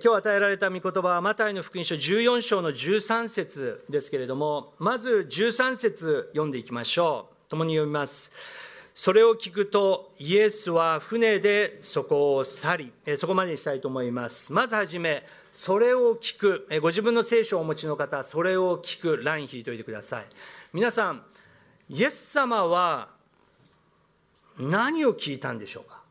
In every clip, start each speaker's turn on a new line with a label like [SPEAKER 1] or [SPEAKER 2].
[SPEAKER 1] 今日与えられた御言葉はマタイの福音書14章の13節ですけれどもまず13節読んでいきましょう。共に読みます。それを聞くとイエスは船でそこを去りそこまでにしたいと思います。まずはじめそれを聞く。ご自分の聖書をお持ちの方それを聞くライン引いておいてください。皆さんイエス様は何を聞いたんでしょうか？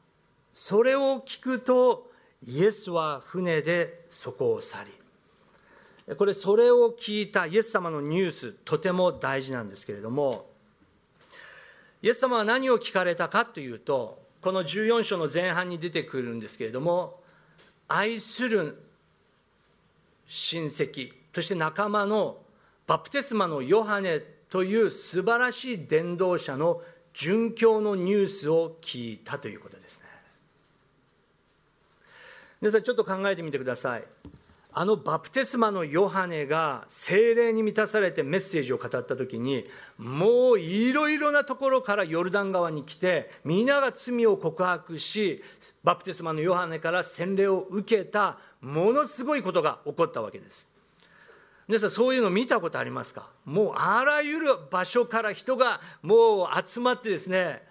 [SPEAKER 1] それを聞くとイエスは船でそこを去りこれそれを聞いたイエス様のニュースとても大事なんですけれどもイエス様は何を聞かれたかというとこの14章の前半に出てくるんですけれども愛する親戚そして仲間のバプテスマのヨハネという素晴らしい伝道者の殉教のニュースを聞いたということです。皆さんちょっと考えてみてください。あのバプテスマのヨハネが精霊に満たされてメッセージを語った時にもういろいろなところからヨルダン川に来て皆が罪を告白しバプテスマのヨハネから洗礼を受けたものすごいことが起こったわけです。皆さんそういうの見たことありますか？もうあらゆる場所から人がもう集まってですね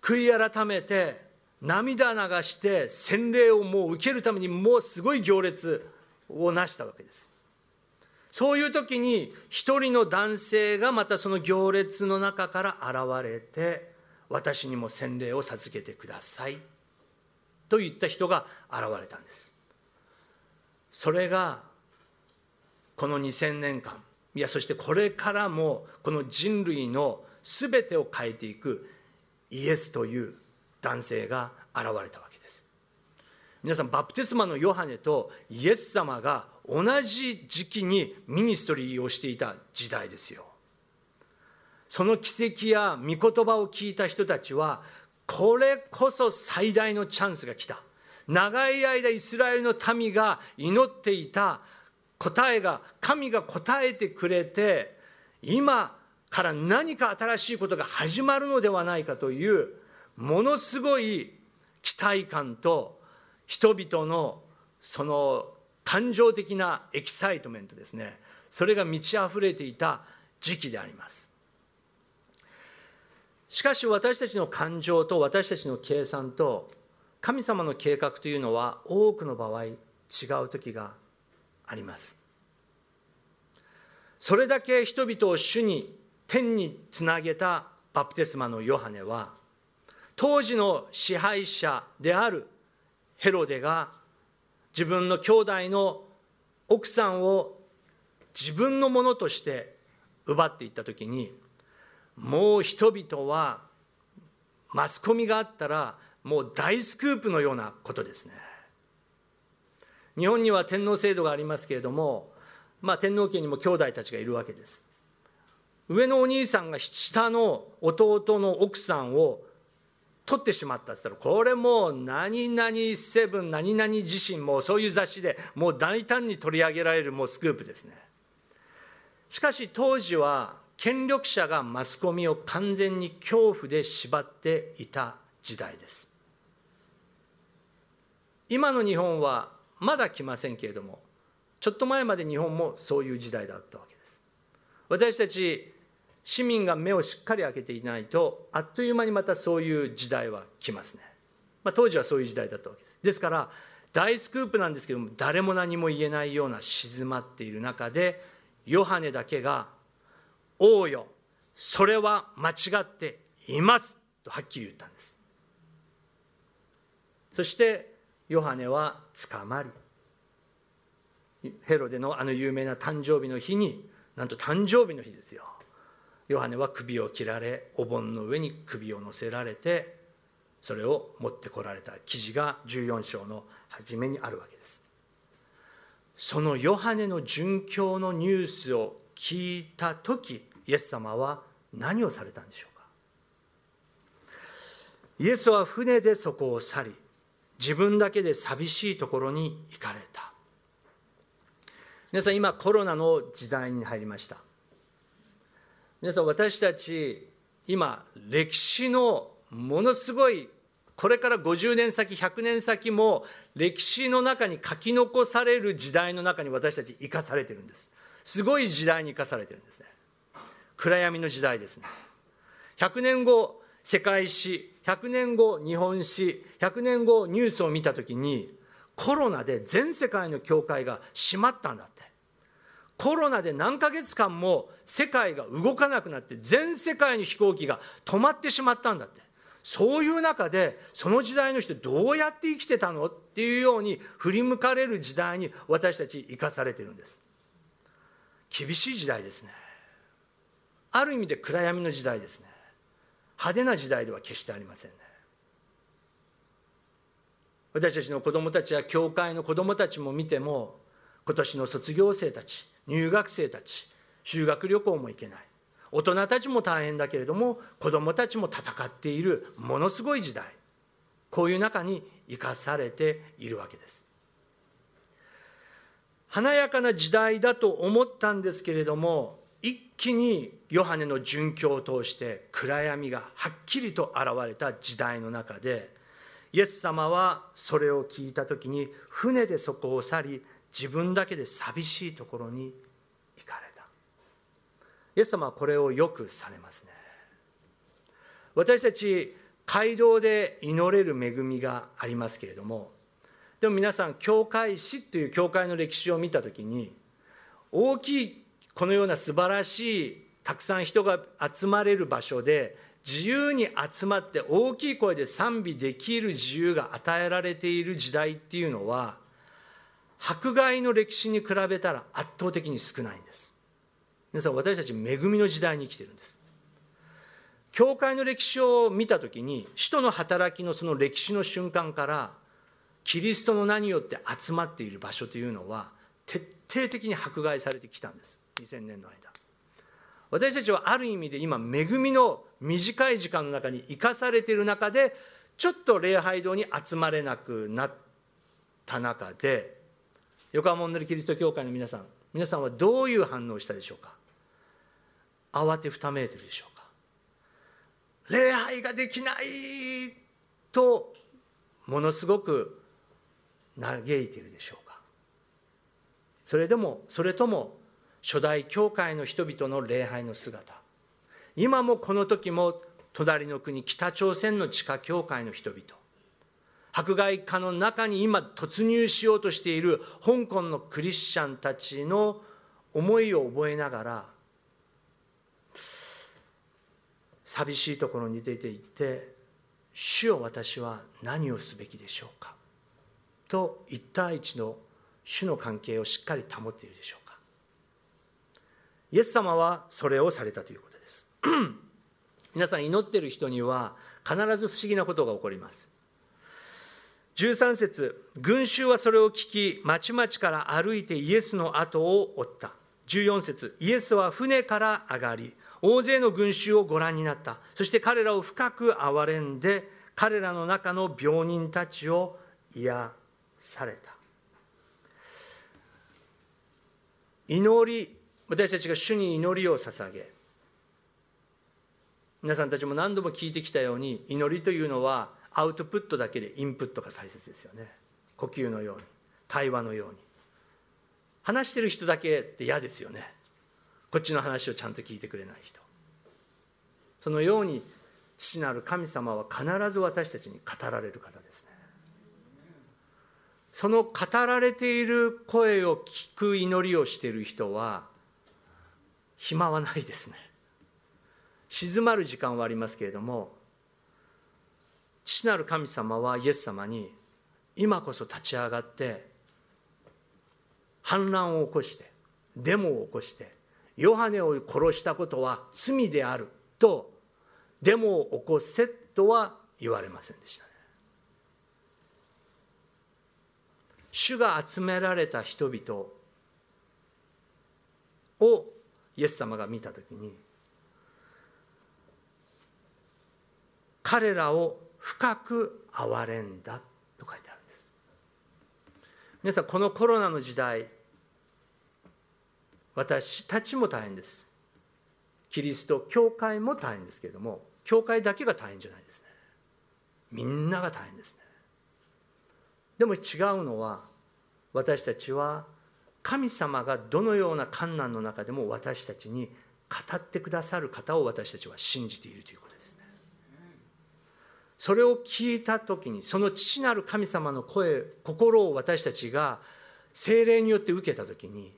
[SPEAKER 1] 悔い改めて涙流して洗礼をもう受けるためにもうすごい行列を成したわけです。そういう時に一人の男性がまたその行列の中から現れて私にも洗礼を授けてくださいと言った人が現れたんです。それがこの2000年間いやそしてこれからもこの人類の全てを変えていくイエスという男性が現れたわけです。皆さんバプテスマのヨハネとイエス様が同じ時期にミニストリーをしていた時代ですよ。その奇跡や御言葉を聞いた人たちはこれこそ最大のチャンスが来た。長い間イスラエルの民が祈っていた答えが神が答えてくれて今から何か新しいことが始まるのではないかというものすごい期待感と人々のその感情的なエキサイトメントですね。それが満ち溢れていた時期であります。しかし私たちの感情と私たちの計算と神様の計画というのは多くの場合違う時があります。それだけ人々を主に天につなげたバプテスマのヨハネは当時の支配者であるヘロデが自分の兄弟の奥さんを自分のものとして奪っていった時にもう人々はマスコミがあったらもう大スクープのようなことですね。日本には天皇制度がありますけれども、まあ、天皇家にも兄弟たちがいるわけです。上のお兄さんが下の弟の奥さんを取ってしまったって言ったらこれもう何々セブン何々自身もそういう雑誌でもう大胆に取り上げられるもうスクープですね。しかし当時は権力者がマスコミを完全に恐怖で縛っていた時代です。今の日本はまだ来ませんけれどもちょっと前まで日本もそういう時代だったわけです。私たち市民が目をしっかり開けていないとあっという間にまたそういう時代は来ますね、まあ、当時はそういう時代だったわけです。ですから大スクープなんですけども誰も何も言えないような静まっている中でヨハネだけが「王よそれは間違っています」とはっきり言ったんです。そしてヨハネは捕まりヘロデのあの有名な誕生日の日になんと誕生日の日ですよ。ヨハネは首を切られお盆の上に首を乗せられてそれを持ってこられた記事が14章の初めにあるわけです。そのヨハネの殉教のニュースを聞いた時イエス様は何をされたんでしょうか。イエスは船でそこを去り自分だけで寂しいところに行かれた。皆さん今コロナの時代に入りました。皆さん私たち今歴史のものすごいこれから50年先100年先も歴史の中に書き残される時代の中に私たち生かされてるんです。すごい時代に生かされてるんですね。暗闇の時代ですね。100年後世界史100年後日本史100年後ニュースを見た時にコロナで全世界の教会が閉まったんだって。コロナで何ヶ月間も世界が動かなくなって全世界の飛行機が止まってしまったんだって。そういう中でその時代の人どうやって生きてたのっていうように振り向かれる時代に私たち生かされてるんです。厳しい時代ですね。ある意味で暗闇の時代ですね。派手な時代では決してありませんね。私たちの子供たちや教会の子供たちも見ても今年の卒業生たち入学生たち修学旅行も行けない。大人たちも大変だけれども子どもたちも戦っているものすごい時代。こういう中に生かされているわけです。華やかな時代だと思ったんですけれども一気にヨハネの殉教を通して暗闇がはっきりと現れた時代の中でイエス様はそれを聞いた時に船でそこを去り自分だけで寂しいところに行かれた。イエス様はこれをよくされますね。私たち街道で祈れる恵みがありますけれどもでも皆さん教会史っていう教会の歴史を見た時に大きいこのような素晴らしいたくさん人が集まれる場所で自由に集まって大きい声で賛美できる自由が与えられている時代っていうのは迫害の歴史に比べたら圧倒的に少ないんです。皆さん私たち恵みの時代に生きてるんです。教会の歴史を見た時に使徒の働きのその歴史の瞬間からキリストの名によって集まっている場所というのは徹底的に迫害されてきたんです。2000年の間。私たちはある意味で今恵みの短い時間の中に生かされている中でちょっと礼拝堂に集まれなくなった中で横浜モンネルキリスト教会の皆さん皆さんはどういう反応をしたでしょうか？慌てふためいてるでしょうか？礼拝ができないとものすごく嘆いているでしょうか？それでもそれとも初代教会の人々の礼拝の姿。今もこの時も隣の国北朝鮮の地下教会の人々。迫害下の中に今突入しようとしている香港のクリスチャンたちの思いを覚えながら寂しいところに出て行って「主よ私は何をすべきでしょうか」と一対一の主の関係をしっかり保っているでしょうか？イエス様はそれをされたということです。皆さん祈っている人には必ず不思議なことが起こります。13節群衆はそれを聞き町々から歩いてイエスの後を追った。14節イエスは船から上がり大勢の群衆をご覧になった。そして彼らを深く憐れんで彼らの中の病人たちを癒された。祈り私たちが主に祈りを捧げ。皆さんたちも何度も聞いてきたように祈りというのはアウトプットだけでインプットが大切ですよね。呼吸のように対話のように。話してる人だけって嫌ですよね。こっちの話をちゃんと聞いてくれない人。そのように父なる神様は必ず私たちに語られる方ですね。その語られている声を聞く祈りをしている人は暇はないですね。静まる時間はありますけれども父なる神様はイエス様に今こそ立ち上がって反乱を起こしてデモを起こしてヨハネを殺したことは罪であるとデモを起こせとは言われませんでしたね。主が集められた人々をイエス様が見た時に彼らを深く憐れんだと書いてあるんです。皆さんこのコロナの時代私たちも大変です。キリスト教会も大変ですけれども教会だけが大変じゃないですね。みんなが大変ですね。でも違うのは私たちは神様がどのような困難の中でも私たちに語ってくださる方を私たちは信じているということ。それを聞いた時にその父なる神様の声心を私たちが精霊によって受けた時に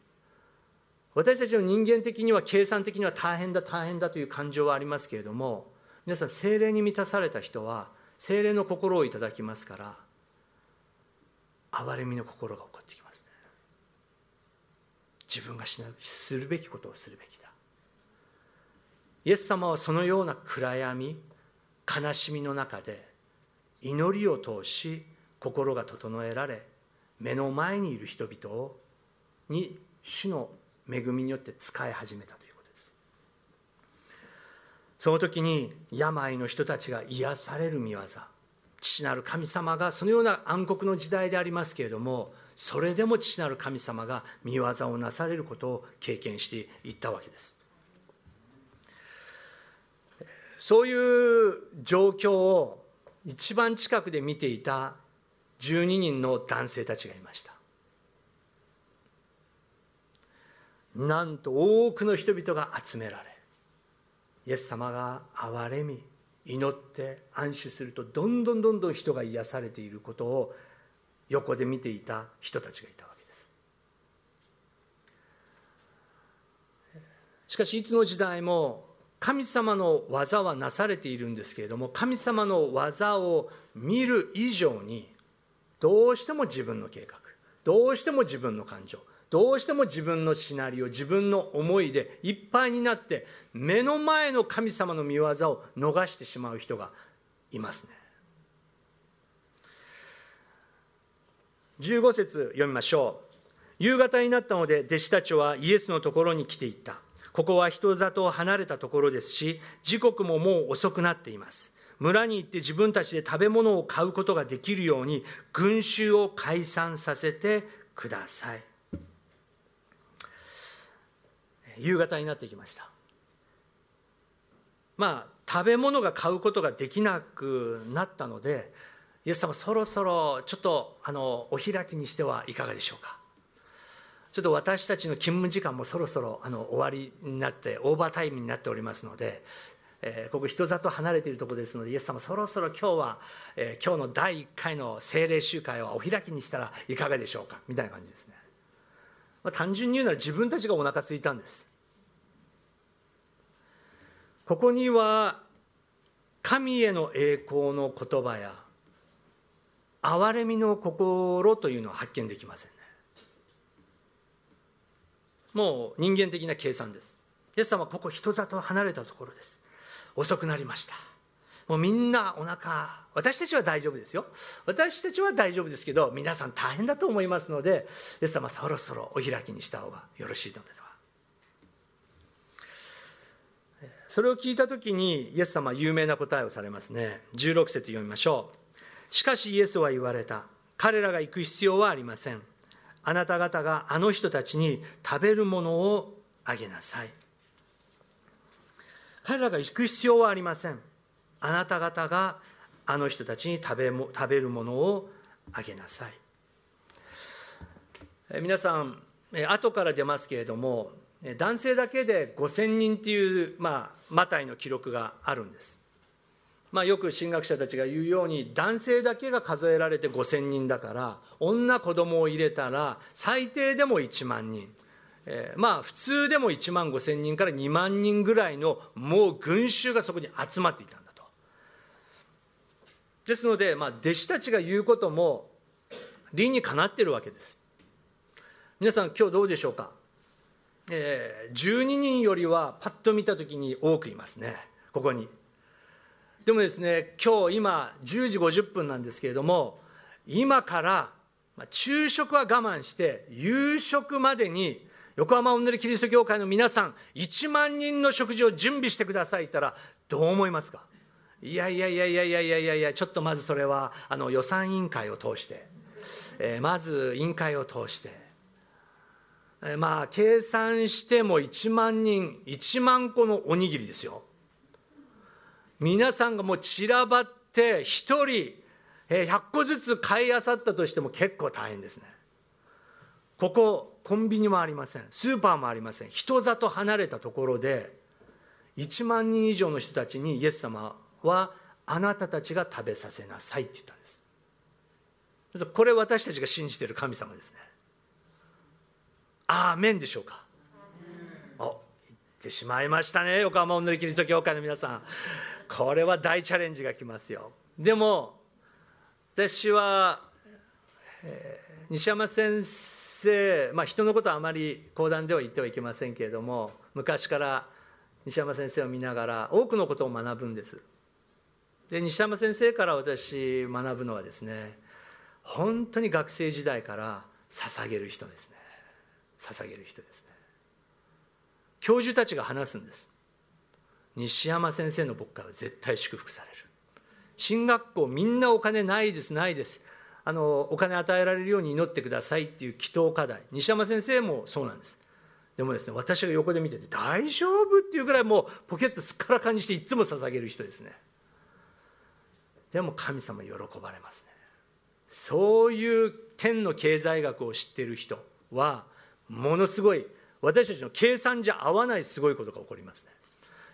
[SPEAKER 1] 私たちの人間的には計算的には大変だ大変だという感情はありますけれども皆さん精霊に満たされた人は精霊の心をいただきますから憐れみの心が起こってきますね。自分がしなするべきことをするべきだ。イエス様はそのような暗闇悲しみの中で祈りを通し心が整えられ目の前にいる人々に主の恵みによって使い始めたということです。その時に病の人たちが癒される見業父なる神様がそのような暗黒の時代でありますけれどもそれでも父なる神様が見業をなされることを経験していったわけです。そういう状況を一番近くで見ていた12人の男性たちがいました。なんと多くの人々が集められイエス様が憐れみ祈って安守するとどんどんどんどん人が癒されていることを横で見ていた人たちがいたわけです。しかしいつの時代も神様の技はなされているんですけれども神様の技を見る以上にどうしても自分の計画どうしても自分の感情どうしても自分のシナリオ自分の思いでいっぱいになって目の前の神様の見業を逃してしまう人がいますね。15節読みましょう。夕方になったので弟子たちはイエスのところに来ていった。ここは人里を離れたところですし時刻ももう遅くなっています。村に行って自分たちで食べ物を買うことができるように群衆を解散させてください。夕方になってきました。まあ食べ物が買うことができなくなったのでイエス様そろそろちょっとあのお開きにしてはいかがでしょうか。ちょっと私たちの勤務時間もそろそろあの終わりになってオーバータイムになっておりますので、えー、ここ人里離れているところですのでイエス様そろそろ今日は、えー、今日の第1回の精霊集会はお開きにしたらいかがでしょうか？みたいな感じですね、まあ、単純に言うなら自分たちがお腹空いたんです。ここには神への栄光の言葉や憐れみの心というのは発見できませんね。もう人間的な計算です。イエス様はここ人里離れたところです。遅くなりました。もうみんなお腹私たちは大丈夫ですよ。私たちは大丈夫ですけど皆さん大変だと思いますのでイエス様そろそろお開きにした方がよろしいのではそれを聞いた時にイエス様は有名な答えをされますね。16節読みましょう。しかしイエスは言われた。彼らが行く必要はありません。あなた方があの人たちに食べるものをあげなさい。彼らが行く必要はありません。あなた方があの人たちに食べも食べるものをあげなさい。え皆さん後から出ますけれども男性だけで5000人っていう、まあ、マタイの記録があるんです、まあ、よく神学者たちが言うように男性だけが数えられて5000人だから女子供を入れたら最低でも1万人、えー、まあ普通でも1万5000人から2万人ぐらいのもう群衆がそこに集まっていたんだと。ですので、まあ、弟子たちが言うことも理にかなってるわけです。皆さん今日どうでしょうか？えー、12人よりはパッと見た時に多くいますね。ここに。でもですね今日今10時50分なんですけれども今から昼食は我慢して夕食までに横浜おんねりキリスト教会の皆さん1万人の食事を準備してくださいったらどう思いますか？いやいやいやいやいやいやいやいやちょっとまずそれはあの予算委員会を通して、えー、まず委員会を通してまあ計算しても1万人1万個のおにぎりですよ。皆さんがもう散らばっって1人100個ずつ買いあさったとしても結構大変ですね。ここコンビニもありません。スーパーもありません。人里離れたところで1万人以上の人たちにイエス様はあなたたちが食べさせなさいって言ったんです。これ私たちが信じている神様ですね。アーメンでしょうか。お言ってしまいましたね横浜おのりキリスト教会の皆さんこれは大チャレンジが来ますよ。でも私は、えー、西山先生、まあ、人のことはあまり講談では言ってはいけませんけれども昔から西山先生を見ながら多くのことを学ぶんです。で西山先生から私学ぶのはですね本当に学生時代から捧げる人ですね。捧げる人ですね。教授たちが話すんです。西山先生の牧会は絶対祝福される。進学校みんなお金ないですないです。あのお金与えられるように祈ってくださいっていう祈祷課題。西山先生もそうなんです。でもですね私が横で見てて大丈夫っていうぐらいもうポケットすっからかんにしていつも捧げる人ですね。でも神様喜ばれますね。そういう天の経済学を知ってる人はものすごい私たちの計算じゃ合わないすごいことが起こりますね。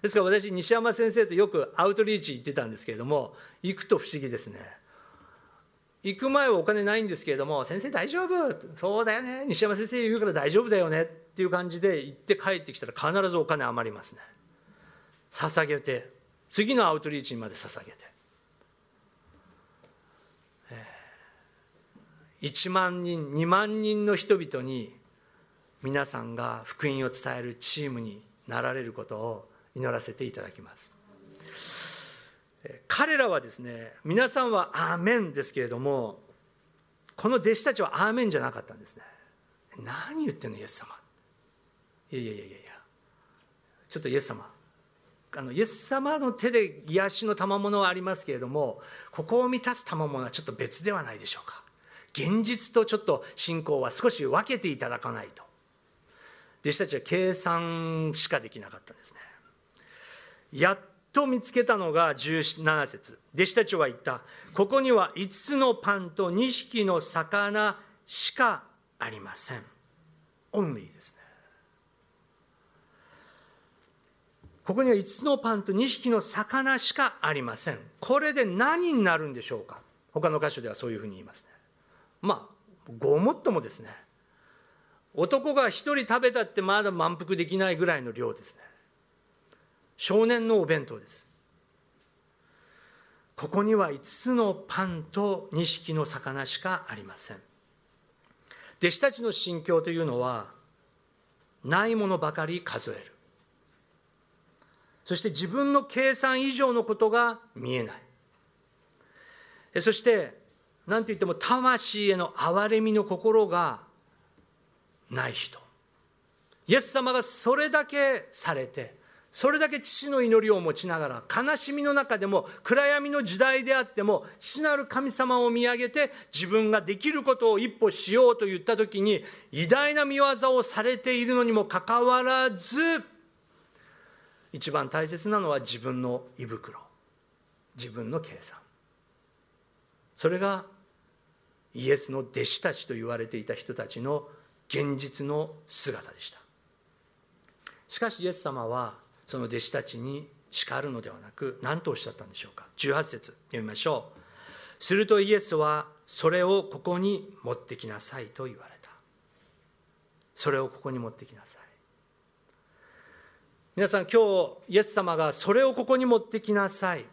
[SPEAKER 1] ですから私西山先生とよくアウトリーチ行ってたんですけれども行くと不思議ですね。行く前はお金ないんですけれども先生大丈夫？そうだよね。西山先生言うから大丈夫だよね。っていう感じで行って帰ってきたら必ずお金余りますね。捧げて。次のアウトリーチにまで捧げて。1万人2万人の人々に皆さんが福音を伝えるチームになられることを祈らせていただきます。彼らはですね皆さんはアーメンですけれどもこの弟子たちはアーメンじゃなかったんですね。何言ってんのイエス様。いやいやいやいや。ちょっとイエス様。あのイエス様の手で癒しの賜物はありますけれどもここを満たす賜物はちょっと別ではないでしょうか。現実とちょっと信仰は少し分けていただかないと。弟子たちは計算しかできなかったんですね。やっと見つけたのが17節。弟子たちは言った。ここには5つのパンと2匹の魚しかありません。オンリーですね。ここには5つのパンと2匹の魚しかありません。これで何になるんでしょうか。他の箇所ではそういうふうに言いますね。まあごもっともですね。男が1人食べたってまだ満腹できないぐらいの量ですね。少年のお弁当です。ここには5つのパンと2匹の魚しかありません。弟子たちの心境というのはないものばかり数える。そして自分の計算以上のことが見えない。そして何と言っても魂への憐れみの心がない人。イエス様がそれだけされてそれだけ父の祈りを持ちながら悲しみの中でも暗闇の時代であっても父なる神様を見上げて自分ができることを一歩しようと言った時に偉大な見業をされているのにもかかわらず一番大切なのは自分の胃袋自分の計算。それがイエスの弟子たちと言われていた人たちの現実の姿でした。しかしイエス様はその弟子たちに叱るのではなく何とおっしゃったんでしょうか？18節読みましょう。するとイエスはそれをここに持ってきなさいと言われた。それをここに持ってきなさい。皆さん今日イエス様がそれをここに持ってきなさい。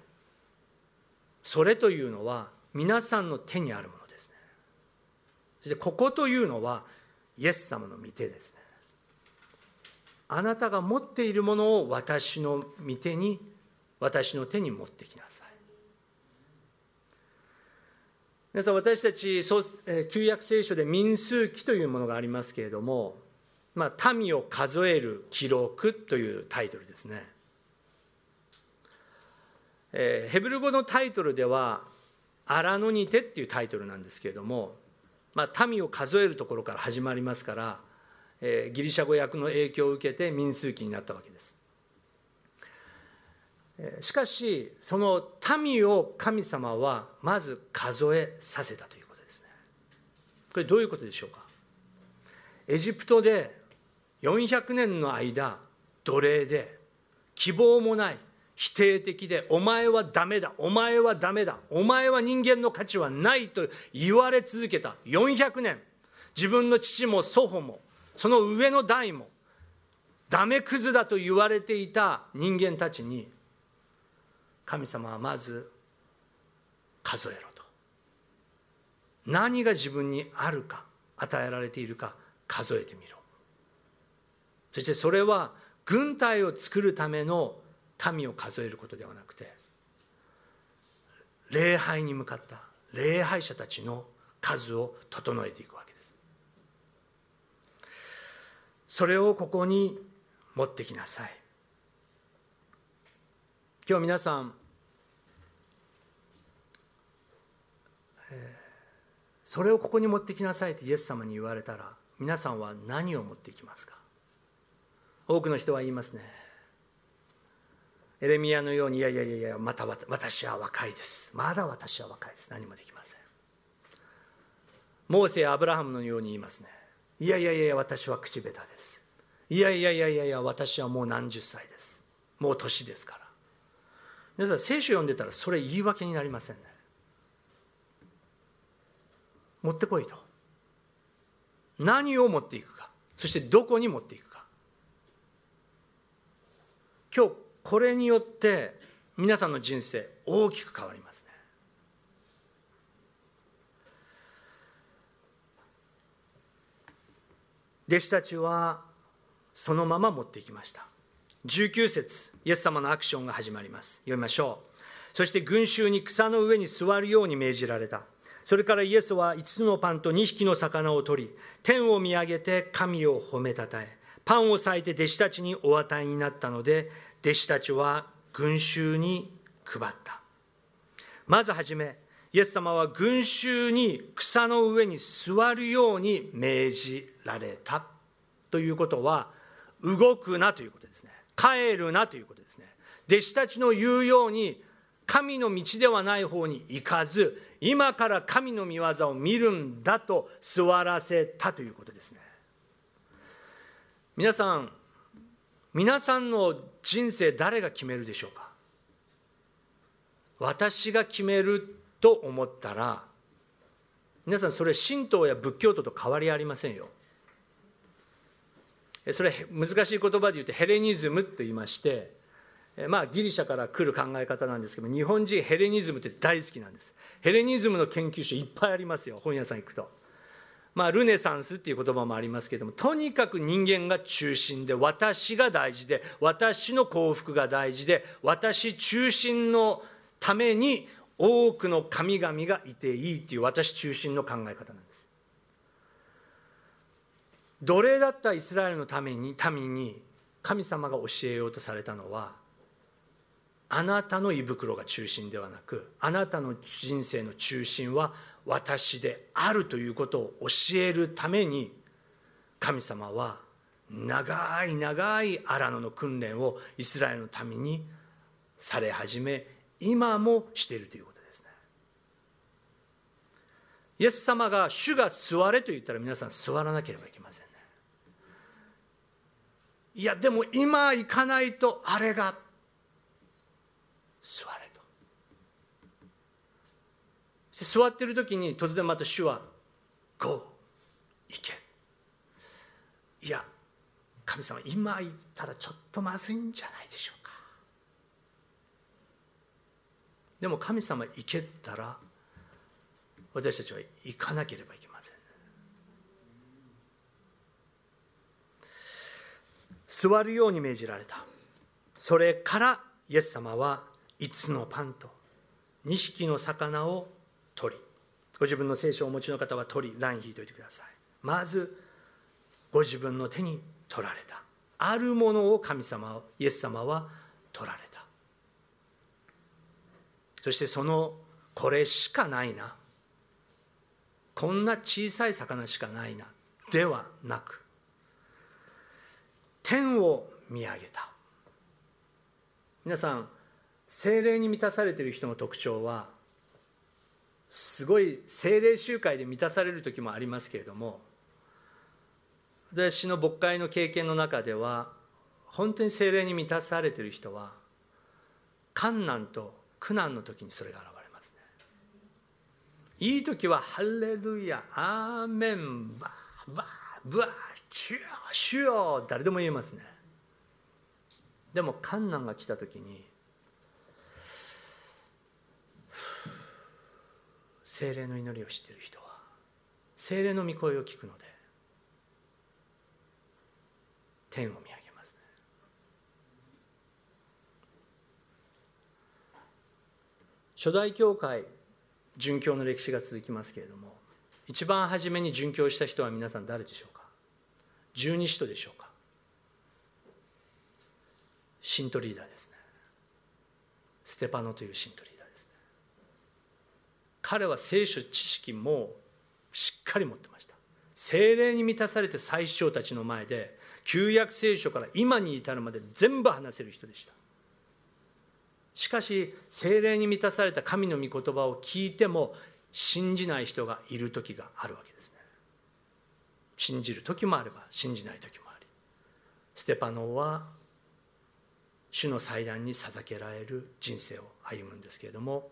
[SPEAKER 1] それというのは皆さんの手にあるものですね。そしてここというのはイエス様の御手ですね。あなたが持っているものを私の御手に私の手に持ってきなさい。皆さん私たち旧約聖書で民数記というものがありますけれども、まあ、民を数える記録というタイトルですね、え、ヘブル語のタイトルでは「アラノニテ」っていうタイトルなんですけれども、まあ、民を数えるところから始まりますからえギリシャ語訳の影響を受けて民数記になったわけです。しかしその民を神様はまず数えさせたということですね。これどういうことでしょうか？エジプトで400年の間奴隷で希望もない否定的でお前はダメだお前はダメだお前は人間の価値はないと言われ続けた400年。自分の父も祖父もその上の代もダメクズだと言われていた人間たちに神様はまず数えろと。何が自分にあるか与えられているか数えてみろ。そしてそれは軍隊を作るための民を数えることではなくて礼拝に向かった礼拝者たちの数を整えていくわけですそれをここに持ってきなさい。今日皆さん、それをここに持ってきなさいとイエス様に言われたら皆さんは何を持ってきますか？多くの人は言いますね。エレミアのようにいやいやいやいやまた私は若いです。まだ私は若いです。何もできません。モーセやアブラハムのように言いますね。いやいやいや私は口下手です。いやいやいやいやいや私はもう何十歳です。もう年ですから。皆さん聖書読んでたらそれ言い訳になりませんね。持ってこいと。何を持っていくか。そしてどこに持っていくか。今日これによって皆さんの人生大きく変わりますね弟子たちはそのまま持っていきました。19節イエス様のアクションが始まります。読みましょう。そして群衆に草の上に座るように命じられた。それからイエスは5つのパンと2匹の魚を取り天を見上げて神を褒めたたえパンを裂いて弟子たちにお与えになったので弟子たちは群衆に配った。まずはじめイエス様は群衆に草の上に座るように命じられたということは動くなということですね。帰るなということですね。弟子たちの言うように神の道ではない方に行かず今から神の御業を見るんだと座らせたということですね。皆さん皆さんの人生誰が決めるでしょうか？私が決めると思ったら皆さんそれ神道や仏教徒と変わりありませんよ。それ難しい言葉で言うとヘレニズムと言いましてまあギリシャから来る考え方なんですけど日本人ヘレニズムって大好きなんです。ヘレニズムの研究所いっぱいありますよ本屋さん行くと。まあ、ルネサンスっていう言葉もありますけどもとにかく人間が中心で私が大事で私の幸福が大事で私中心のために多くの神々がいていいっていう私中心の考え方なんです。奴隷だったイスラエルのために民に神様が教えようとされたのはあなたの胃袋が中心ではなくあなたの人生の中心は私であるということを教えるために神様は長い長い荒野の訓練をイスラエルのためにされ始め今もしているということですね。イエス様が主が座れと言ったら皆さん座らなければいけません。いやでも今行かないとあれが座れと。座ってる時に突然また主は「GO 行け」いや神様今言ったらちょっとまずいんじゃないでしょうか。でも神様行けたら私たちは行かなければいけません座るように命じられた。それからイエス様は5つのパンと2匹の魚を取りご自分の聖書をお持ちの方は取り欄引いておいてください。まずご自分の手に取られた。あるものを神様イエス様は取られた。そしてそのこれしかないな。こんな小さい魚しかないな。ではなく天を見上げた。皆さん精霊に満たされている人の特徴はすごい精霊集会で満たされる時もありますけれども私の牧会の経験の中では本当に精霊に満たされている人は観難と苦難の時にそれが現れますね。いい時はハレルヤアーメンバーバーバーチューシュー誰でも言えますね。でも観難が来た時に精霊の祈りを知っている人は精霊の御声を聞くので天を見上げますね。初代教会殉教の歴史が続きますけれども一番初めに殉教した人は皆さん誰でしょう？十二使徒でしょうか。信徒リーダーですね。ステパノという信徒リーダーですね。彼は聖書知識もしっかり持ってました。精霊に満たされて最初たちの前で旧約聖書から今に至るまで全部話せる人でした。しかし精霊に満たされた神の御言葉を聞いても信じない人がいる時があるわけですね。信じる時もあれば信じない時もありステパノは主の祭壇に捧げられる人生を歩むんですけれども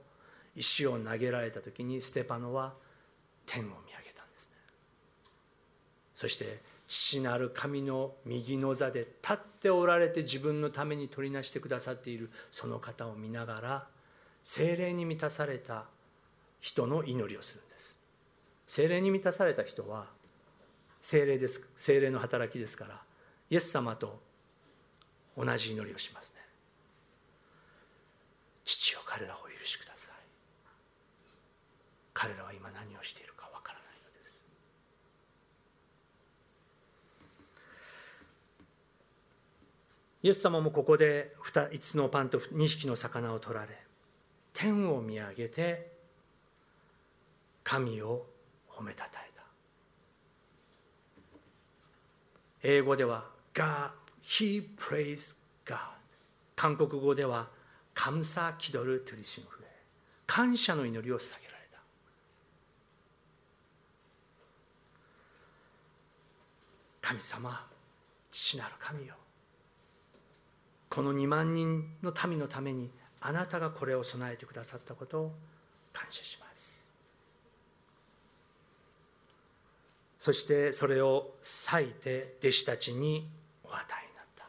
[SPEAKER 1] 石を投げられた時にステパノは天を見上げたんですね。そして父なる神の右の座で立っておられて自分のために取りなしてくださっているその方を見ながら精霊に満たされた人の祈りをするんです。精霊に満たされた人は精霊です精霊の働きですからイエス様と同じ祈りをしますね。父よ彼らをお許しください。彼らは今何をしているかわからないのです。イエス様もここで5つのパンと2匹の魚を取られ天を見上げて神を褒めたたえた英語では God, He praise God. 韓国語では感謝感謝の祈りを捧げられた。神様父なる神よ。この2万人の民のためにあなたがこれを備えてくださったことを感謝します。そしてそれを裂いて弟子たちにお与えになった。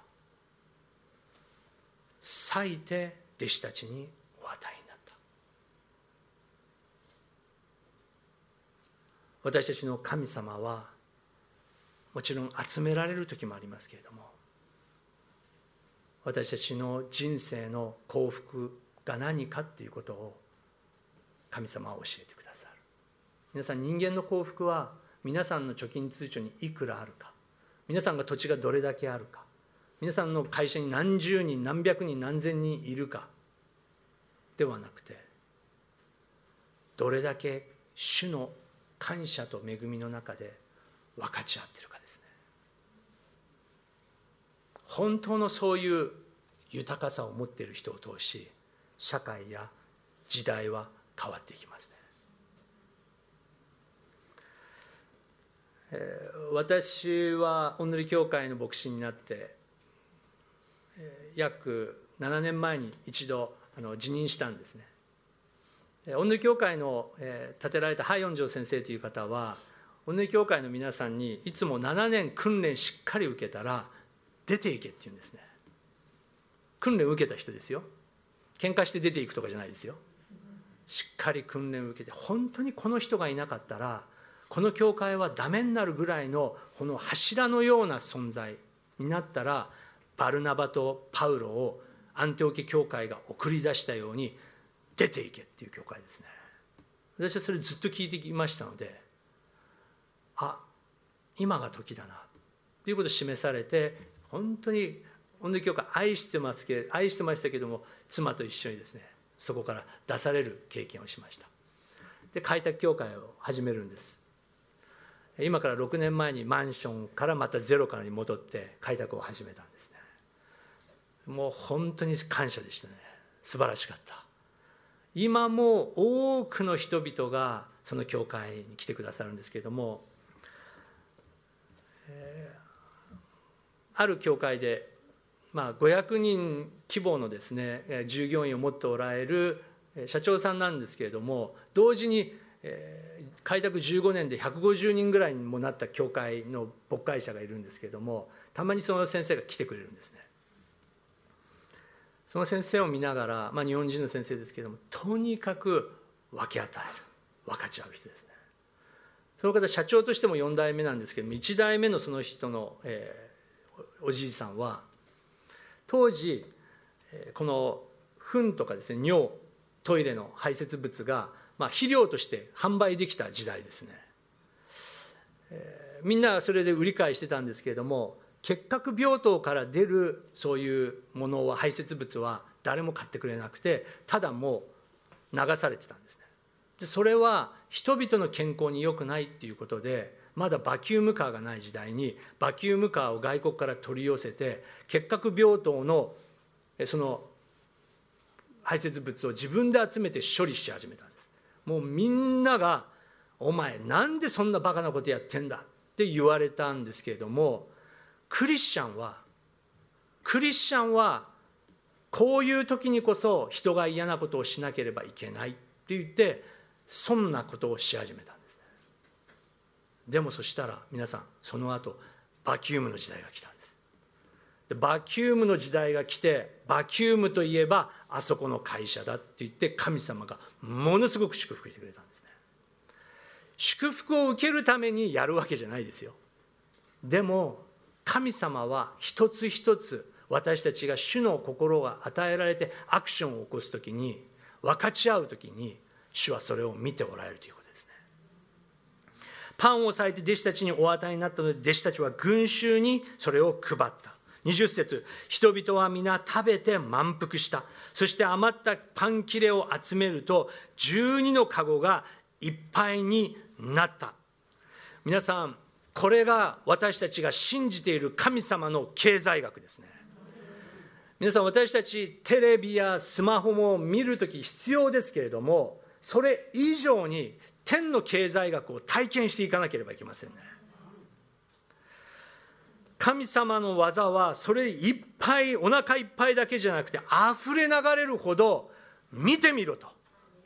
[SPEAKER 1] 裂いて弟子たちにお与えになった。私たちの神様はもちろん集められる時もありますけれども私たちの人生の幸福が何かっていうことを神様は教えてくださる。皆さん人間の幸福は皆さんの貯金通帳にいくらあるか？皆さんが土地がどれだけあるか？皆さんの会社に何十人何百人何千人いるか？ではなくてどれだけ主の感謝と恵みの中で分かち合ってるかですね。本当のそういう豊かさを持っている人を通し社会や時代は変わっていきますね。私は御塗教会の牧師になって約7年前に一度あの辞任したんですね。御塗教会の、建てられたハイヨンジョ先生という方は御塗教会の皆さんにいつも7年訓練しっかり受けたら出ていけって言うんですね。訓練受けた人ですよ。喧嘩して出ていくとかじゃないですよ。しっかり訓練を受けて本当にこの人がいなかったらこの教会はダメになるぐらいのこの柱のような存在になったらバルナバとパウロをアンテオケ教会が送り出したように出ていけっていう教会ですね。私はそれずっと聞いてきましたのであ今が時だなということを示されて本当に本当に教会愛してますけ愛してましたけども妻と一緒にですねそこから出される経験をしました。で開拓教会を始めるんです。今から6年前にマンションからまたゼロからに戻って開拓を始めたんですね。もう本当に感謝でしたね。素晴らしかった。今も多くの人々がその教会に来てくださるんですけれども、ある教会で、まあ、500人規模のですね従業員を持っておられる社長さんなんですけれども同時に、えー、開拓15年で150人ぐらいにもなった教会の牧会者がいるんですけれどもたまにその先生が来てくれるんですね。その先生を見ながら、まあ、日本人の先生ですけれどもとにかく分け与える。分かち合う人ですね。その方社長としても4代目なんですけども1代目のその人の、えー、おじいさんは当時この糞とかですね尿トイレの排泄物が、まあ、肥料として販売できた時代ですね、えー、みんなそれで売り買いしてたんですけれども結核病棟から出るそういうものは排泄物は誰も買ってくれなくてただもう流されてたんですね。でそれは人々の健康に良くないっていうことでまだバキュームカーがない時代にバキュームカーを外国から取り寄せて結核病棟のその排泄物を自分で集めて処理し始めたもうみんなが「お前なんでそんなバカなことやってんだ」って言われたんですけれどもクリスチャンはクリスチャンはこういう時にこそ人が嫌なことをしなければいけないって言ってそんなことをし始めたんですね。でもそしたら皆さんその後バキュームの時代が来たんです。バキュームの時代が来てバキュームといえばあそこの会社だって言って神様がものすごく祝福してくれたんですね。祝福を受けるためにやるわけじゃないですよ。でも神様は一つ一つ私たちが主の心が与えられてアクションを起こす時に分かち合う時に主はそれを見ておられるということですね。パンを裂いて弟子たちにお与えになったので弟子たちは群衆にそれを配った。20節。人々は皆食べて満腹した。そして余ったパン切れを集めると12の籠がいっぱいになった。皆さんこれが私たちが信じている神様の経済学ですね。皆さん私たちテレビやスマホも見るとき必要ですけれどもそれ以上に天の経済学を体験していかなければいけませんね。神様の技はそれいっぱいお腹いっぱいだけじゃなくて溢れ流れるほど見てみろと。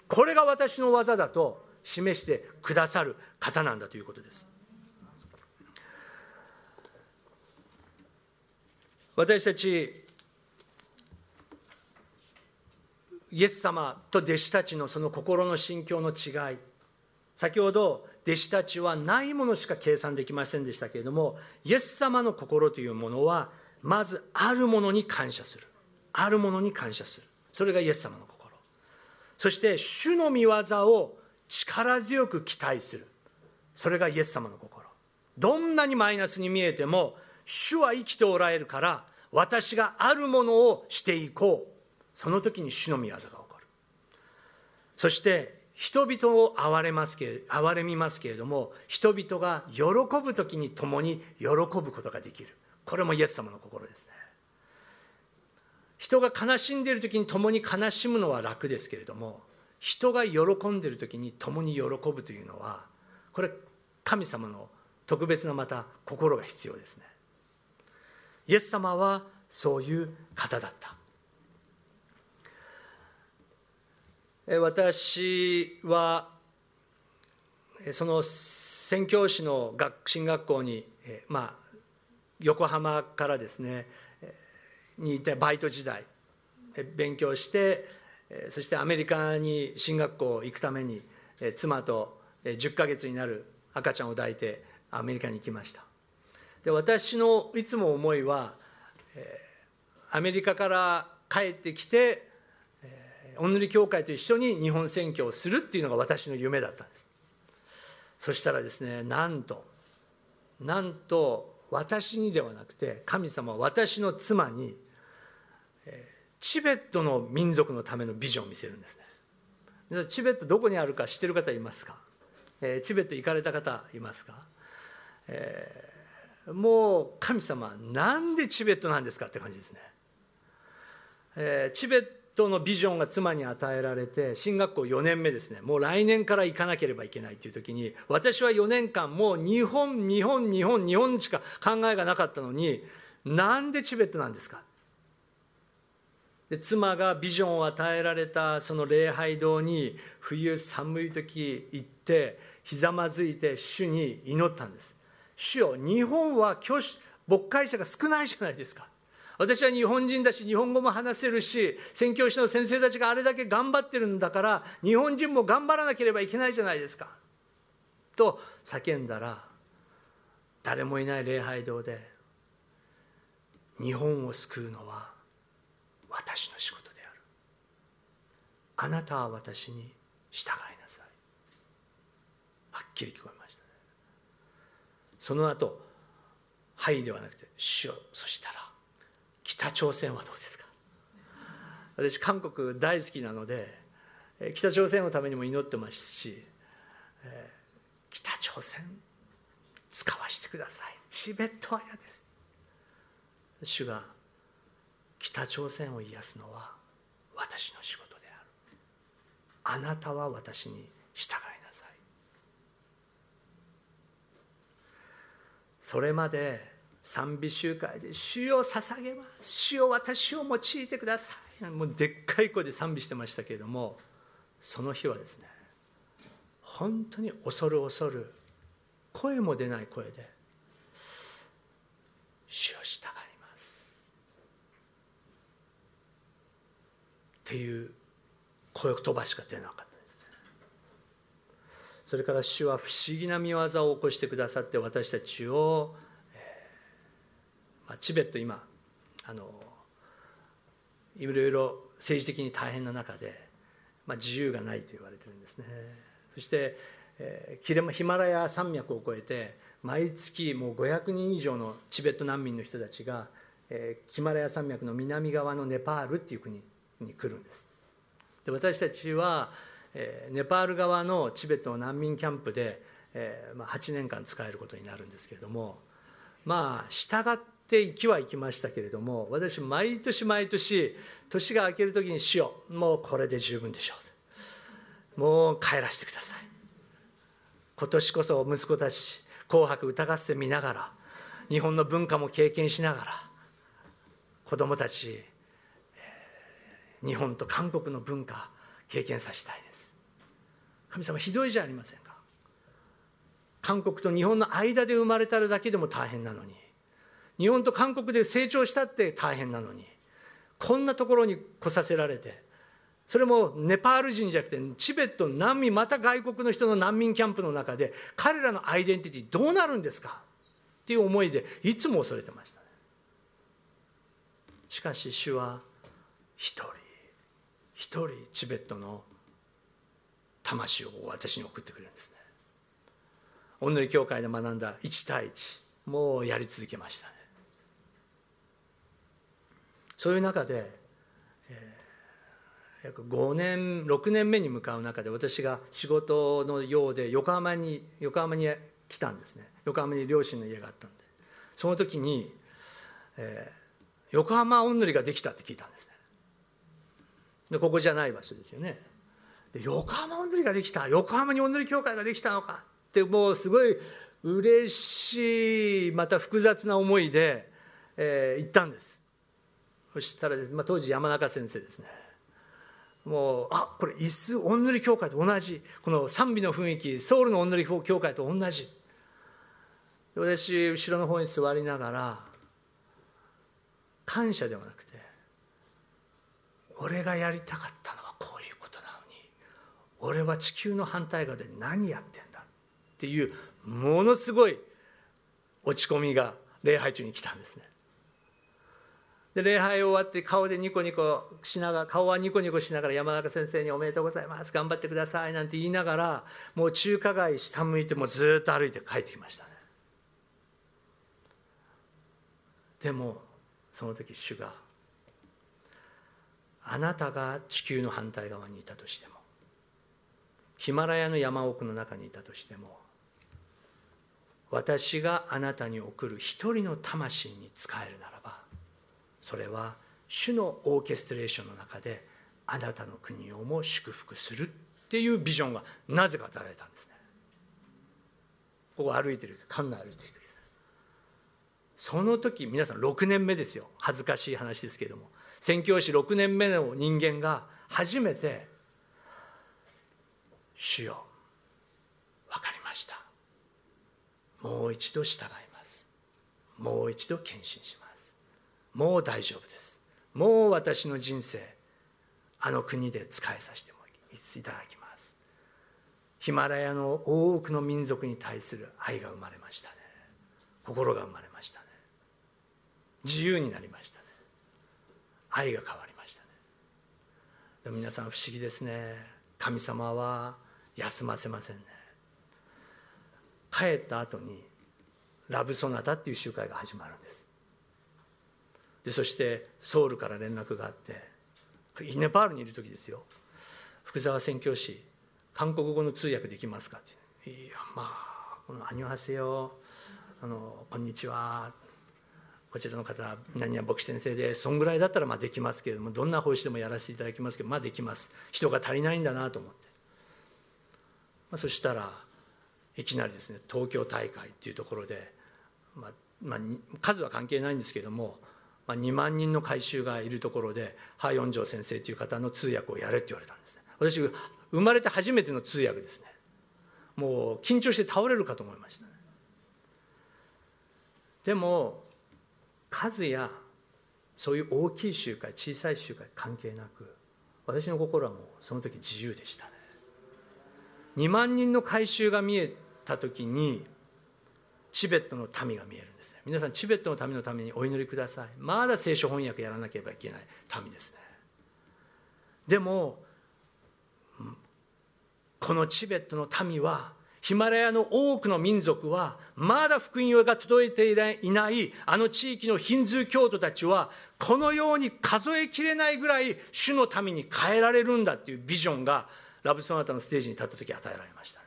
[SPEAKER 1] これが私の技だと示してくださる方なんだということです。私たちイエス様と弟子たちのその心の心境の違い先ほど弟子たちはないものしか計算できませんでしたけれどもイエス様の心というものはまずあるものに感謝する。あるものに感謝する。それがイエス様の心。そして主の御業を力強く期待する。それがイエス様の心。どんなにマイナスに見えても主は生きておられるから私があるものをしていこう。その時に主の御業が起こる。そして人々を憐れますけ憐れみますけれども人々が喜ぶ時に共に喜ぶことができる。これもイエス様の心ですね。人が悲しんでいる時に共に悲しむのは楽ですけれども人が喜んでいる時に共に喜ぶというのはこれ神様の特別なまた心が必要ですね。イエス様はそういう方だった。私はその宣教師の学進学校に、まあ、横浜からですねにいてバイト時代勉強してそしてアメリカに進学校行くために妻と10ヶ月になる赤ちゃんを抱いてアメリカに行きました。で私のいつも思いはアメリカから帰ってきて御塗教会と一緒に日本選挙をするっていうのが私の夢だったんです。そしたらですねなんとなんと私にではなくて神様は私の妻にチベットの民族のためのビジョンを見せるんですね。チベットどこにあるか知ってる方いますか？チベット行かれた方いますか、えもう神様なんでチベットなんですかって感じですね、えー、チベットのビジョンが妻に与えられて進学校4年目ですね。もう来年から行かなければいけないという時に私は4年間もう日本日本日本日本しか考えがなかったのになんでチベットなんですか？で妻がビジョンを与えられたその礼拝堂に冬寒い時行ってひざまずいて主に祈ったんです。主よ日本は牧会者が少ないじゃないですか。私は日本人だし日本語も話せるし宣教師の先生たちがあれだけ頑張ってるんだから日本人も頑張らなければいけないじゃないですか。と叫んだら誰もいない礼拝堂で日本を救うのは私の仕事である。あなたは私に従いなさい。はっきり聞こえましたね。その後はいではなくて主よそしたら北朝鮮はどうですか？私韓国大好きなので北朝鮮のためにも祈ってますし北朝鮮使わせてください。チベットは嫌です。主が北朝鮮を癒すのは私の仕事である。あなたは私に従いなさい。それまで賛美集会で「主を捧げます。主を私を用いてください」もうでっかい声で賛美してましたけれどもその日はですね本当に恐る恐る声も出ない声で「主を従います」っていう声言葉しか出なかったですね。それから主は不思議な見業を起こしてくださって私たちをチベット今あのいろいろ政治的に大変な中で、まあ、自由がないと言われてるんですね。そして、えー、ヒマラヤ山脈を越えて毎月もう500人以上のチベット難民の人たちが、えー、ヒマラヤ山脈の南側のネパールっていう国に来るんです。で私たちは、えー、ネパール側のチベットの難民キャンプで、えーまあ、8年間使えることになるんですけれどもまあ従ってって行きは行きましたけれども私毎年毎年年が明ける時に「しようもうこれで十分でしょう」もう帰らせてください今年こそ息子たち「紅白歌合戦」見ながら日本の文化も経験しながら子供たち日本と韓国の文化経験させたいです神様ひどいじゃありませんか韓国と日本の間で生まれたるだけでも大変なのに日本と韓国で成長したって大変なのにこんなところに来させられてそれもネパール人じゃなくてチベット難民また外国の人の難民キャンプの中で彼らのアイデンティティどうなるんですか？っていう思いでいつも恐れてましたねしかし主は一人一人チベットの魂を私に送ってくれるんですね。お祈り教会で学んだ1対1もうやり続けましたね。そういう中で、えー、約5年6年目に向かう中で私が仕事のようで横浜に横浜に来たんですね。横浜に両親の家があったんで。その時に、えー、横浜おんぬりができたって聞いたんですね。でここじゃない場所ですよね。で横浜おんぬりができた。横浜におんぬり協会ができたのか。ってもうすごい嬉しいまた複雑な思いで、えー、行ったんです。そしたらです、まあ、当時山中先生ですね。もうあこれ椅子おんぬり教会と同じこの賛美の雰囲気ソウルのおんぬり教会と同じ。私後ろの方に座りながら感謝ではなくて俺がやりたかったのはこういうことなのに俺は地球の反対側で何やってんだっていうものすごい落ち込みが礼拝中に来たんですね。で礼拝終わって顔でニコニコしながら顔はニコニコしながら山中先生に「おめでとうございます頑張ってください」なんて言いながらもう中華街下向いてもずっと歩いて帰ってきましたね。でもその時主があなたが地球の反対側にいたとしてもヒマラヤの山奥の中にいたとしても私があなたに送る一人の魂に仕えるならそれは主のオーケストレーションの中であなたの国をも祝福するっていうビジョンがなぜか与えられたんですね。ここ歩いてる館内歩いてる人ですその時皆さん6年目ですよ。恥ずかしい話ですけれども。宣教師6年目の人間が初めて「主よ分かりました。もう一度従います。もう一度献身します。もう大丈夫です。もう私の人生あの国で仕えさせてもいただきます。ヒマラヤの多くの民族に対する愛が生まれましたね。心が生まれましたね。自由になりましたね。愛が変わりましたね。でも皆さん不思議ですね。神様は休ませませんね。帰った後にラブソナタっていう集会が始まるんです。でそしてソウルから連絡があってネパールにいる時ですよ。福沢宣教師韓国語の通訳できますかって。いやまあこの「アニョハセヨ」あの「こんにちは」こちらの方何々牧師先生でそんぐらいだったらまあできますけれどもどんな奉仕でもやらせていただきますけどまあできます。人が足りないんだなと思って、まあ、そしたらいきなりですね東京大会っていうところで、まあまあ、数は関係ないんですけども、まあ、2万人の改宗がいるところでハ・ヨンジョ先生という方の通訳をやれって言われたんですね。私生まれて初めての通訳ですね。もう緊張して倒れるかと思いました、ね、でも数やそういう大きい集会小さい集会関係なく私の心はもうその時自由でしたね。2万人の改宗が見えた時にチベットの民が見えるんですね。皆さんチベットの民のためにお祈りください。まだ聖書翻訳やらなければいけない民ですね。でもこのチベットの民はヒマラヤの多くの民族はまだ福音が届いていないあの地域のヒンズー教徒たちはこのように数えきれないぐらい主の民に変えられるんだっていうビジョンがラブソナタのステージに立った時与えられましたね。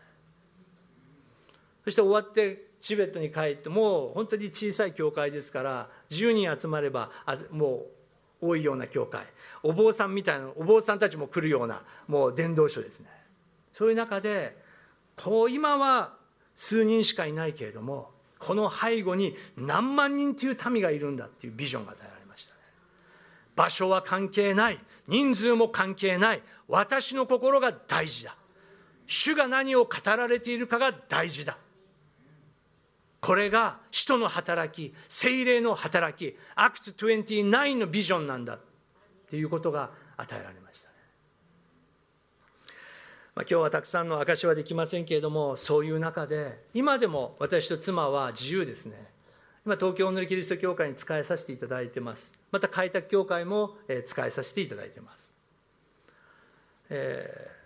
[SPEAKER 1] そして終わってチベットに帰ってもう本当に小さい教会ですから10人集まればもう多いような教会。お坊さんみたいなお坊さんたちも来るようなもう伝道所ですね。そういう中でこう今は数人しかいないけれどもこの背後に何万人という民がいるんだっていうビジョンが与えられましたね。場所は関係ない人数も関係ない私の心が大事だ。主が何を語られているかが大事だ。これが使徒の働き精霊の働きアクツ29のビジョンなんだっていうことが与えられましたまあ、今日はたくさんの証はできませんけれどもそういう中で今でも私と妻は自由ですね。今東京のりキリスト教会に仕えさせていただいてます。また開拓教会も仕えさせていただいてます、えー、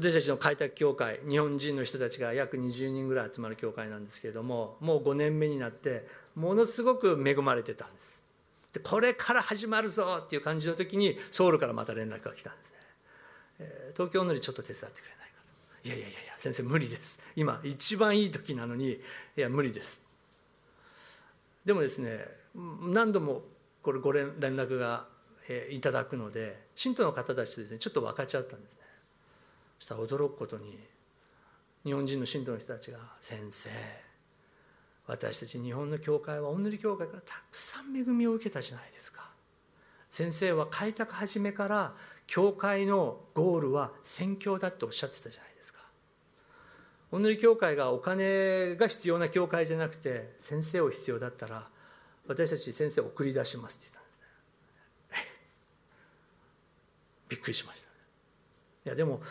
[SPEAKER 1] 私たちの開拓教会日本人の人たちが約20人ぐらい集まる教会なんですけれどももう5年目になってものすごく恵まれてたんです。でこれから始まるぞっていう感じの時にソウルからまた連絡が来たんですね。え東京のりちょっと手伝ってくれないかと。いやいやいや先生無理です。今一番いい時なのにいや無理です。でもですね何度もこれご連絡が、えいただくので信徒の方たちとですねちょっと分かっちゃったんですね。したら驚くことに日本人の信徒の人たちが「先生私たち日本の教会はお塗り教会からたくさん恵みを受けたじゃないですか」先生は開拓始めから教会のゴールは宣教だっておっしゃってたじゃないですか。お塗り教会がお金が必要な教会じゃなくて先生を必要だったら私たち先生を送り出しますって言ったんですね。びっくりしましたね。いやでも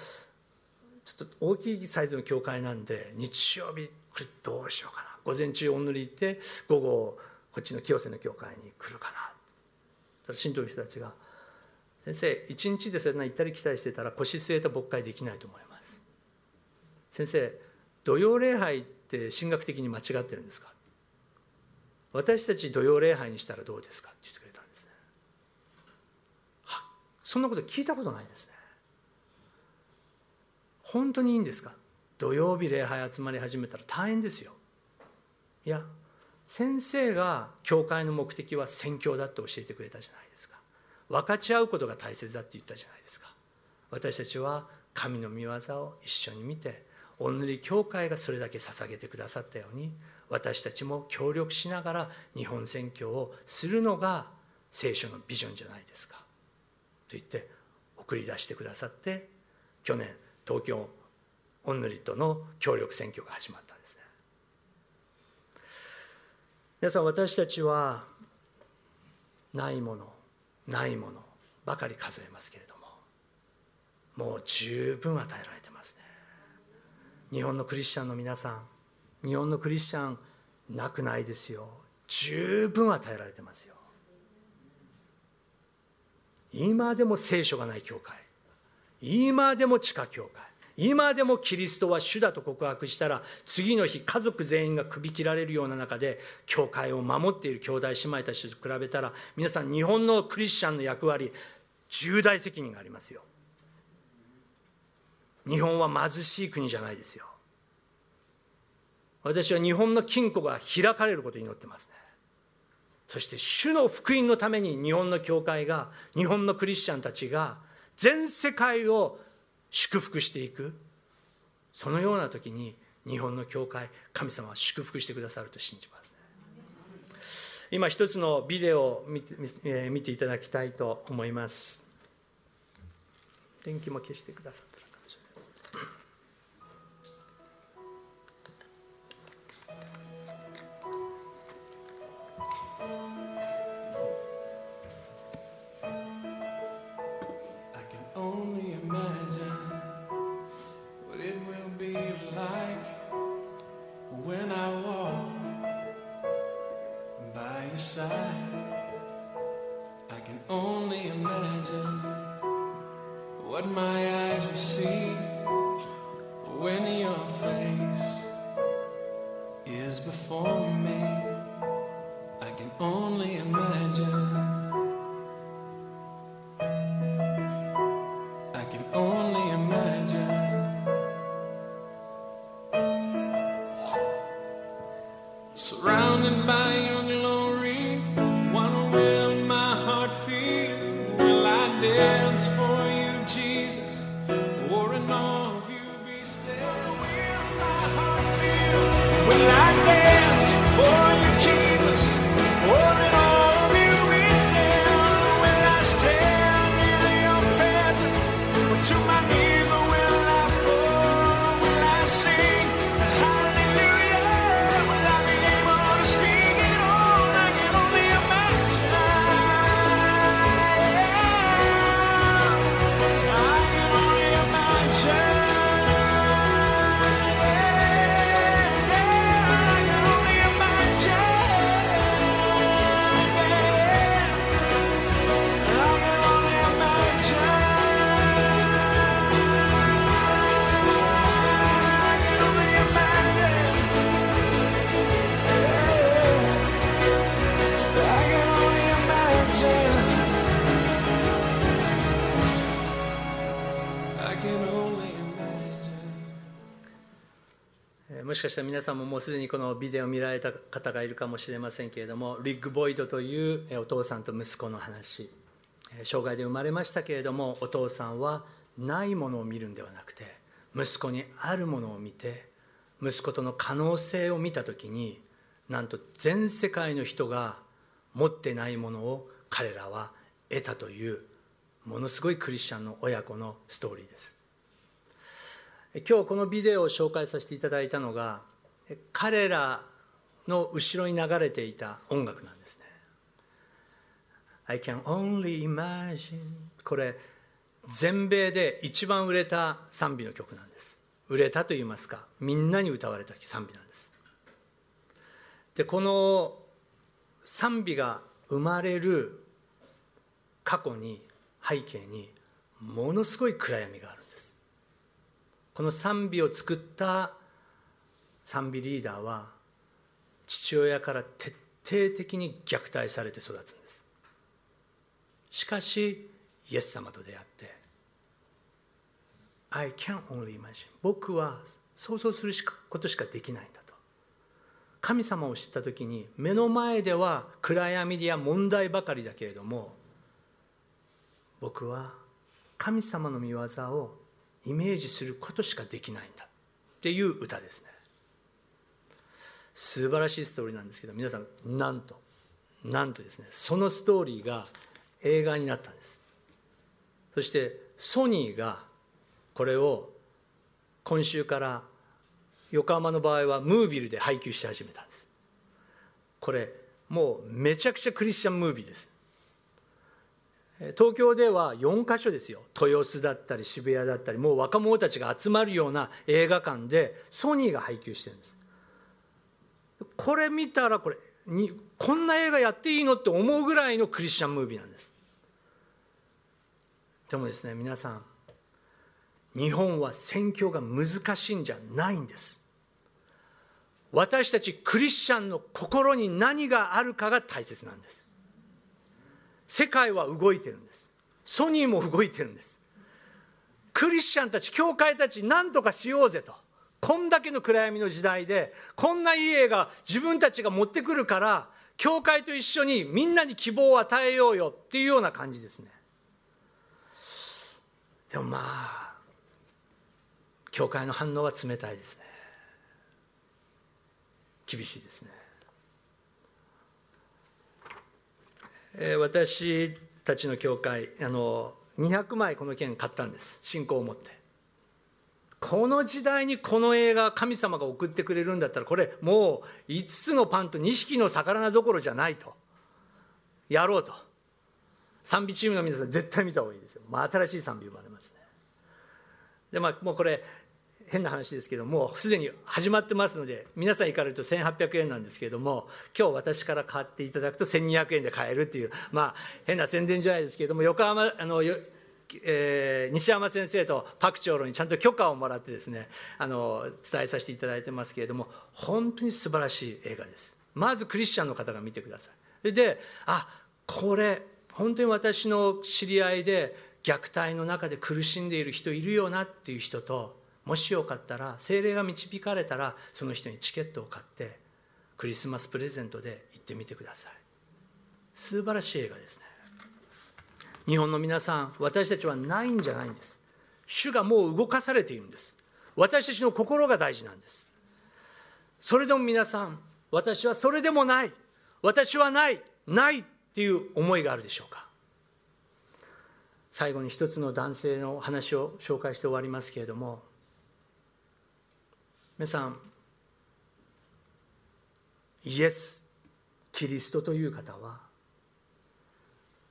[SPEAKER 1] ちょっと大きいサイズの教会なんで日曜日これどうしようかな。午前中お塗り行って午後こっちの清瀬の教会に来るかな。そしたら信徒の人たちが「先生一日でそれな行ったり来たりしてたら腰据えた牧会できないと思います。先生土曜礼拝って神学的に間違ってるんですか？私たち土曜礼拝にしたらどうですか？って言ってくれたんですね。そんなこと聞いたことないですね。本当にいいんですか？土曜日礼拝集まり始めたら大変ですよ。いや先生が教会の目的は宣教だって教えてくれたじゃないですか。分かち合うことが大切だって言ったじゃないですか。私たちは神の御業を一緒に見てお塗り教会がそれだけ捧げてくださったように私たちも協力しながら日本選挙をするのが聖書のビジョンじゃないですか。と言って送り出してくださって去年東京お塗りとの協力選挙が始まったんですね。皆さん私たちはないものないものばかり数えますけれどももう十分与えられてますね。日本のクリスチャンの皆さん日本のクリスチャンなくないですよ。十分与えられてますよ。今でも聖書がない教会。今でも地下教会。今でもキリストは主だと告白したら次の日家族全員が首切られるような中で教会を守っている兄弟姉妹たちと比べたら皆さん日本のクリスチャンの役割重大責任がありますよ。日本は貧しい国じゃないですよ。私は日本の金庫が開かれることを祈ってますね。そして主の福音のために日本の教会が日本のクリスチャンたちが全世界を祝福していく。そのような時に日本の教会神様は祝福してくださると信じます、ね、今一つのビデオを見て見ていただきたいと思います。電気も消してくださったし is before me. I can only imagine. しかしたら皆さんももうすでにこのビデオを見られた方がいるかもしれませんけれどもリッグ・ボイドというお父さんと息子の話障害で生まれましたけれどもお父さんはないものを見るんではなくて息子にあるものを見て息子との可能性を見た時になんと全世界の人が持ってないものを彼らは得たというものすごいクリスチャンの親子のストーリーです。今日このビデオを紹介させていただいたのが彼らの後ろに流れていた音楽なんですね。I can only imagine これ全米で一番売れた賛美の曲なんです。売れたと言いますかみんなに歌われた賛美なんです。でこの賛美が生まれる過去に背景にものすごい暗闇がある。この賛美を作った賛美リーダーは父親から徹底的に虐待されて育つんです。しかしイエス様と出会って I can only imagine 僕は想像することしかできないんだと。神様を知った時に目の前では暗闇や問題ばかりだけれども僕は神様の御業をイメージすることしかできないんだっていう歌ですね。素晴らしいストーリーなんですけど皆さんなんとなんとですねそのストーリーが映画になったんです。そしてソニーがこれを今週から横浜の場合はムービルで配給し始めたんです。これもうめちゃくちゃクリスチャンムービーです。東京では4カ所ですよ。豊洲だったり渋谷だったりもう若者たちが集まるような映画館でソニーが配給してるんです。これ見たらこれにこんな映画やっていいのって思うぐらいのクリスチャンムービーなんです。でもですね皆さん日本は選挙が難しいんじゃないんです。私たちクリスチャンの心に何があるかが大切なんです。世界は動いてるんです。ソニーも動いてるんです。クリスチャンたち教会たち何とかしようぜと。こんだけの暗闇の時代でこんないい映画自分たちが持ってくるから教会と一緒にみんなに希望を与えようよっていうような感じですね。でもまあ教会の反応は冷たいですね。厳しいですね、えー、私たちの教会あの200枚この件買ったんです。信仰を持って。この時代にこの映画神様が送ってくれるんだったらこれもう5つのパンと2匹の魚どころじゃないと。やろうと。賛美チームの皆さん絶対見た方がいいですよ、まあ、新しい賛美生まれますね。でまあもうこれ変な話ですけどもすでに始まってますので皆さん行かれると1800円なんですけれども今日私から買っていただくと1200円で買えるっていうまあ変な宣伝じゃないですけれども横浜あのえー、西山先生とパク長老にちゃんと許可をもらってですねあの伝えさせていただいてますけれども本当に素晴らしい映画です。まずクリスチャンの方が見てください。であこれ本当に私の知り合いで虐待の中で苦しんでいる人いるよなっていう人ともしよかったら精霊が導かれたらその人にチケットを買ってクリスマスプレゼントで行ってみてください。素晴らしい映画ですね。日本の皆さん私たちはないんじゃないんです。主がもう動かされているんです。私たちの心が大事なんです。それでも皆さん私はそれでもない。私はない。ないっていう思いがあるでしょうか。最後に一つの男性の話を紹介して終わりますけれども皆さんイエスキリストという方は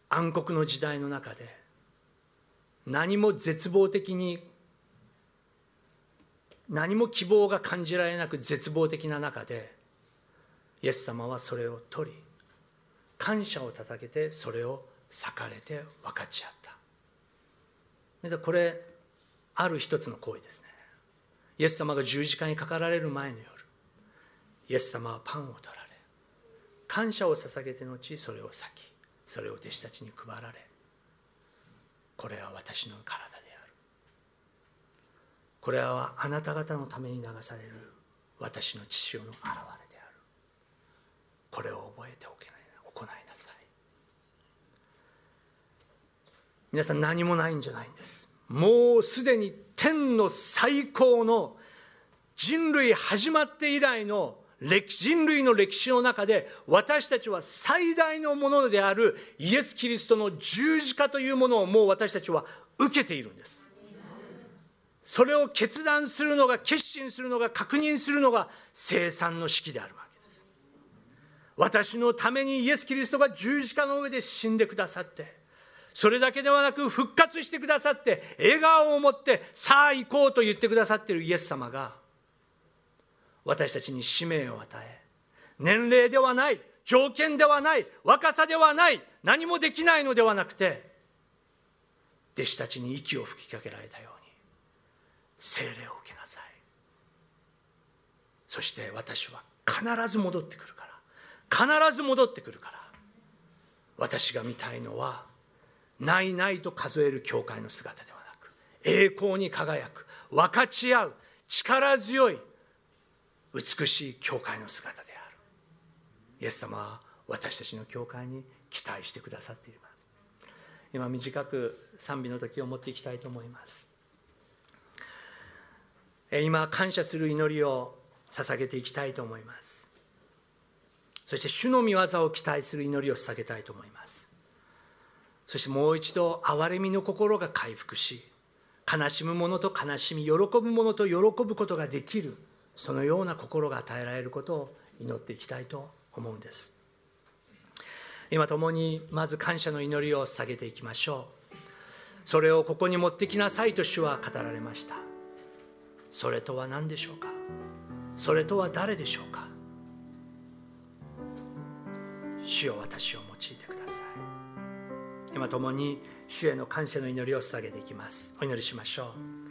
[SPEAKER 1] 暗黒の時代の中で何も絶望的に何も希望が感じられなく絶望的な中でイエス様はそれを取り感謝をたけてそれを裂かれて分かち合った。これある一つの行為ですね。イエス様が十字架にかかられる前の夜イエス様はパンを取られ感謝を捧げて後それを裂きそれを弟子たちに配られこれは私の体である。これはあなた方のために流される私の父親の現れである。これを覚えておけない行いなさい。皆さん何もないんじゃないんです。もうすでに天の最高の人類始まって以来の人類の歴史の中で私たちは最大のものであるイエス・キリストの十字架というものをもう私たちは受けているんです。それを決断するのが決心するのが確認するのが生産の式であるわけです。私のためにイエス・キリストが十字架の上で死んでくださってそれだけではなく復活してくださって笑顔を持ってさあ行こうと言ってくださっているイエス様が私たちに使命を与え年齢ではない条件ではない若さではない何もできないのではなくて弟子たちに息を吹きかけられたように精霊を受けなさい。そして私は必ず戻ってくるから必ず戻ってくるから私が見たいのはないないと数える教会の姿ではなく栄光に輝く分かち合う力強い美しい教会の姿である。イエス様は私たちの教会に期待してくださっています。今短く賛美の時を持っていきたいと思います。今感謝する祈りを捧げていきたいと思います。そして主の御業を期待する祈りを捧げたいと思います。そしてもう一度憐れみの心が回復し悲しむ者と悲しみ喜ぶ者と喜ぶことができるそのような心が与えられることを祈っていきたいと思うんです。今共にまず感謝の祈りを捧げていきましょう。それをここに持ってきなさいと主は語られました。それとは何でしょうか？それとは誰でしょうか？主よ私を用いて。今共に主への感謝の祈りを捧げていきます。お祈りしましょう。